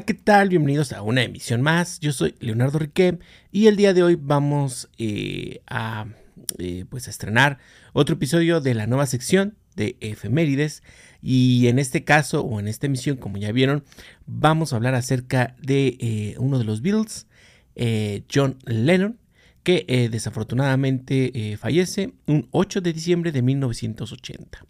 ¿qué tal? Bienvenidos a una emisión más. Yo soy Leonardo Riquem y el día de hoy vamos eh, a eh, pues a estrenar otro episodio de la nueva sección de efemérides y en este caso o en esta emisión como ya vieron vamos a hablar acerca de eh, uno de los Beatles, John Lennon, que desafortunadamente fallece un 8 de diciembre de 1980.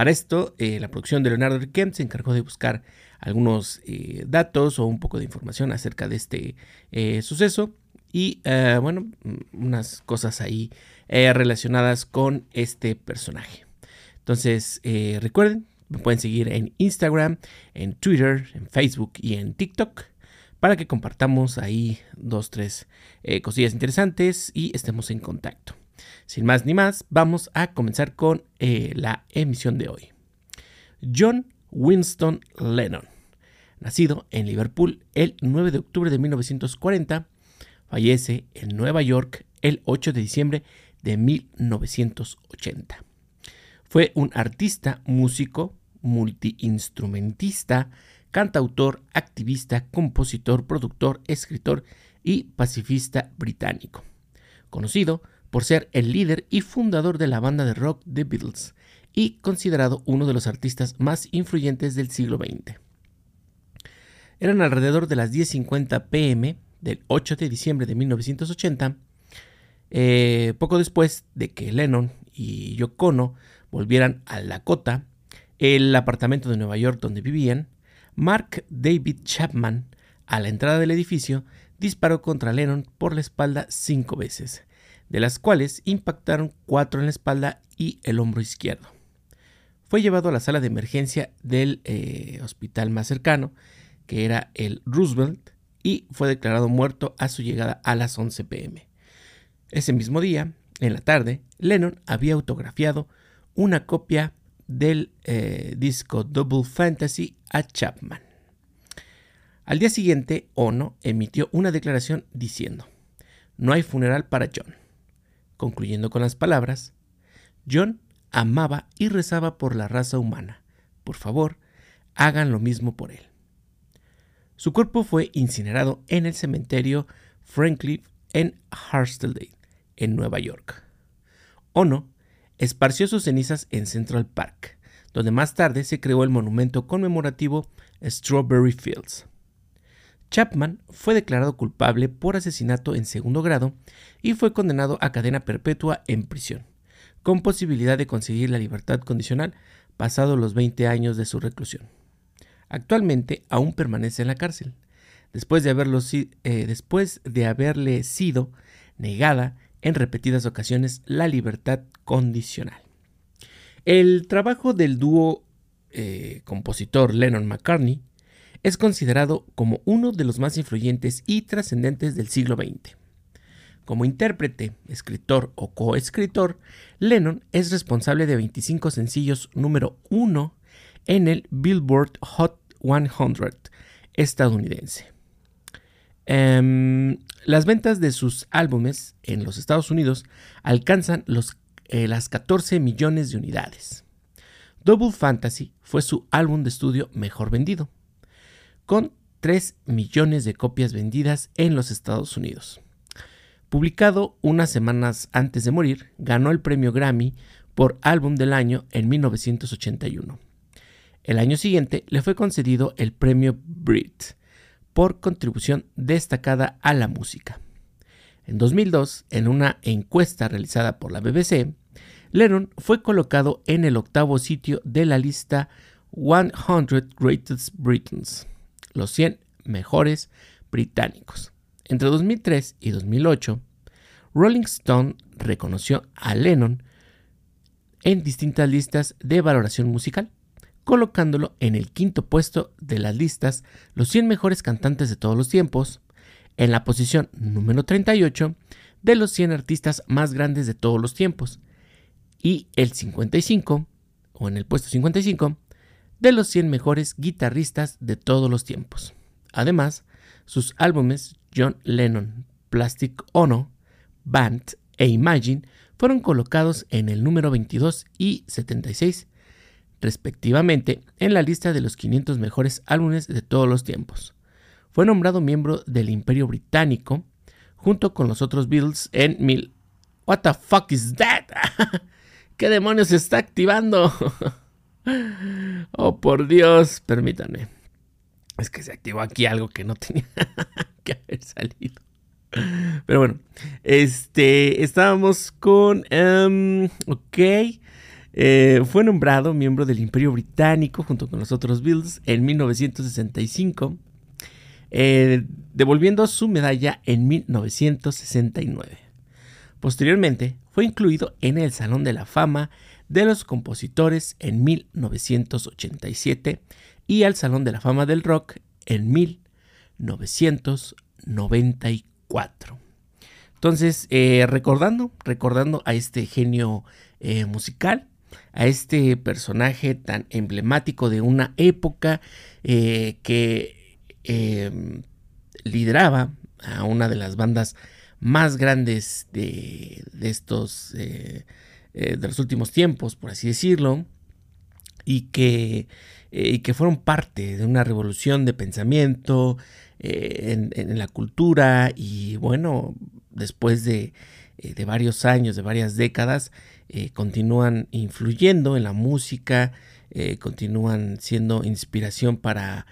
Para esto, la producción de Leonardo Riquem se encargó de buscar algunos eh, datos o un poco de información acerca de este eh, suceso y eh, bueno, unas cosas ahí relacionadas con este personaje. Entonces, recuerden, me pueden seguir en Instagram, en Twitter, en Facebook y en TikTok para que compartamos ahí dos, tres cosillas interesantes y estemos en contacto. Sin más ni más, vamos a comenzar con la emisión de hoy. John Winston Lennon, nacido en Liverpool el 9 de octubre de 1940, fallece en Nueva York el 8 de diciembre de 1980. Fue un artista, músico, multiinstrumentista, cantautor, activista, compositor, productor, escritor y pacifista británico, conocido por ser el líder y fundador de la banda de rock The Beatles, y considerado uno de los artistas más influyentes del siglo XX. Eran alrededor de las 10.50 pm del 8 de diciembre de 1980, eh, poco después de que Lennon y Yoko Ono volvieran a Lakota, el apartamento de Nueva York donde vivían, Mark David Chapman, a la entrada del edificio, disparó contra Lennon por la espalda cinco veces, de las cuales impactaron cuatro en la espalda y el hombro izquierdo fue llevado a la sala de emergencia del eh, hospital más cercano, que era el Roosevelt, y fue declarado muerto a su llegada a las 11 pm. Ese mismo día, en la tarde, Lennon había autografiado una copia del eh, disco Double Fantasy a Chapman. Al día siguiente, Ono emitió una declaración diciendo, no hay funeral para John, concluyendo con las palabras, John amaba y rezaba por la raza humana. Por favor, hagan lo mismo por él. Su cuerpo fue incinerado en el cementerio Franklin en Harstedale, en Nueva York. Ono esparció sus cenizas en Central Park, donde más tarde se creó el monumento conmemorativo Strawberry Fields. Chapman fue declarado culpable por asesinato en segundo grado y fue condenado a cadena perpetua en prisión con posibilidad de conseguir la libertad condicional pasados los 20 años de su reclusión. Actualmente aún permanece en la cárcel, después de, haberlo, eh, después de haberle sido negada en repetidas ocasiones la libertad condicional. El trabajo del dúo eh, compositor Lennon-McCartney es considerado como uno de los más influyentes y trascendentes del siglo XX. Como intérprete, escritor o coescritor, Lennon es responsable de 25 sencillos número 1 en el Billboard Hot 100 estadounidense. Em, las ventas de sus álbumes en los Estados Unidos alcanzan los, eh, las 14 millones de unidades. Double Fantasy fue su álbum de estudio mejor vendido, con 3 millones de copias vendidas en los Estados Unidos. Publicado unas semanas antes de morir, ganó el premio Grammy por Álbum del Año en 1981. El año siguiente le fue concedido el premio Brit por contribución destacada a la música. En 2002, en una encuesta realizada por la BBC, Lennon fue colocado en el octavo sitio de la lista 100 Greatest Britons, los 100 mejores británicos. Entre 2003 y 2008, Rolling Stone reconoció a Lennon en distintas listas de valoración musical, colocándolo en el quinto puesto de las listas Los 100 mejores cantantes de todos los tiempos, en la posición número 38 de los 100 artistas más grandes de todos los tiempos, y el 55, o en el puesto 55, de los 100 mejores guitarristas de todos los tiempos. Además, sus álbumes John Lennon, Plastic Ono, Band e Imagine fueron colocados en el número 22 y 76 respectivamente, en la lista de los 500 mejores álbumes de todos los tiempos. Fue nombrado miembro del Imperio Británico junto con los otros Beatles en mil. What the fuck is that? ¿Qué demonios se está activando? oh, por Dios, permítanme. Es que se activó aquí algo que no tenía que haber salido. Pero bueno, este, estábamos con, um, ok, eh, fue nombrado miembro del Imperio Británico junto con los otros Beatles en 1965, eh, devolviendo su medalla en 1969. Posteriormente, fue incluido en el Salón de la Fama de los Compositores en 1987 y al Salón de la Fama del Rock en 1994. Entonces, eh, recordando, recordando a este genio musical, a este personaje tan emblemático de una época eh, que em, lideraba a una de las bandas más grandes de, estos eh, eh, de los últimos tiempos, por así decirlo, y que, que fueron parte de una revolución de pensamiento en, en, la cultura y bueno, después de, de varios años, de varias décadas, eh, continúan influyendo en la música, eh, continúan siendo inspiración para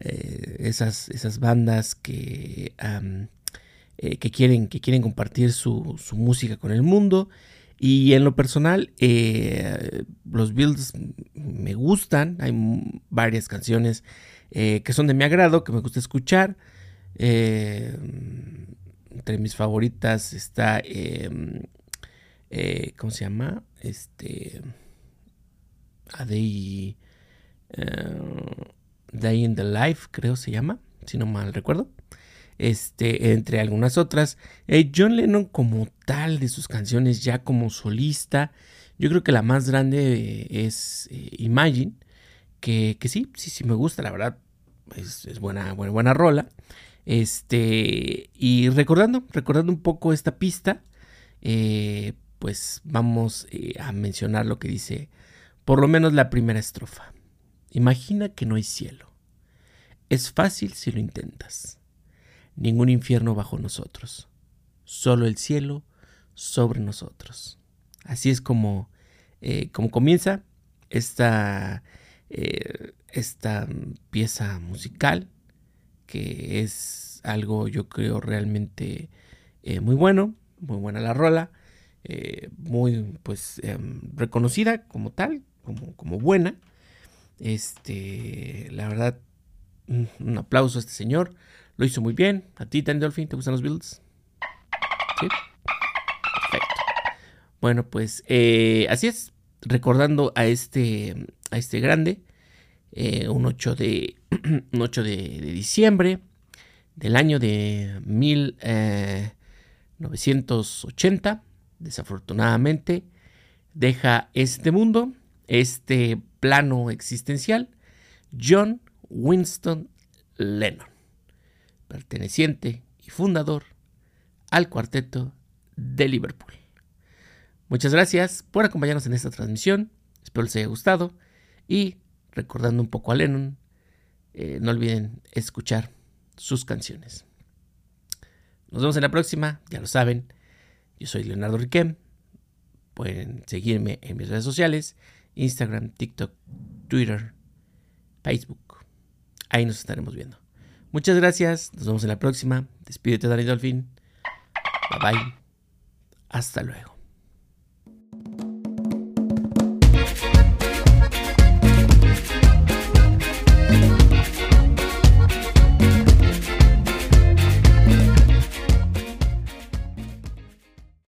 eh, esas, esas, bandas que, que, quieren, que quieren compartir su, música con el mundo. Y en lo personal, los Beatles me gustan, hay varias canciones que son de mi agrado, que me gusta escuchar. entre mis favoritas está em, eh, ¿cómo se llama? Este, a Day, Day in the Life, creo se llama, si no mal recuerdo. Este, entre algunas otras. Eh, John Lennon como tal de sus canciones ya como solista, yo creo que la más grande es Imagine, que, que, sí, sí, sí me gusta, la verdad, es, buena, buena, buena rola. Este, y recordando, recordando un poco esta pista, eh, pues vamos eh, a mencionar lo que dice por lo menos la primera estrofa. Imagina que no hay cielo. Es fácil si lo intentas. Ningún infierno bajo nosotros. Solo el cielo sobre nosotros. Así es como, eh, como comienza esta, eh, esta pieza musical, que es algo yo creo realmente muy bueno, muy buena la rola. Eh, muy pues em, reconocida como tal, como, como buena. Este, la verdad, un, aplauso a este señor. Lo hizo muy bien. ¿A ti, Dolphin, te gustan los builds? Sí. Perfecto. Bueno, pues eh, así es. Recordando a este, a este grande, eh, un 8 de, un 8 de, de, diciembre del año de 1980 desafortunadamente, deja este mundo, este plano existencial, John Winston Lennon, perteneciente y fundador al cuarteto de Liverpool. Muchas gracias por acompañarnos en esta transmisión, espero les haya gustado y recordando un poco a Lennon, eh, no olviden escuchar sus canciones. Nos vemos en la próxima, ya lo saben, yo soy Leonardo Riquem. Pueden seguirme en mis redes sociales, Instagram, TikTok, Twitter, Facebook. Ahí nos estaremos viendo. Muchas gracias, nos vemos en la próxima. Despídete, Dani Dolphin. Bye bye. Hasta luego.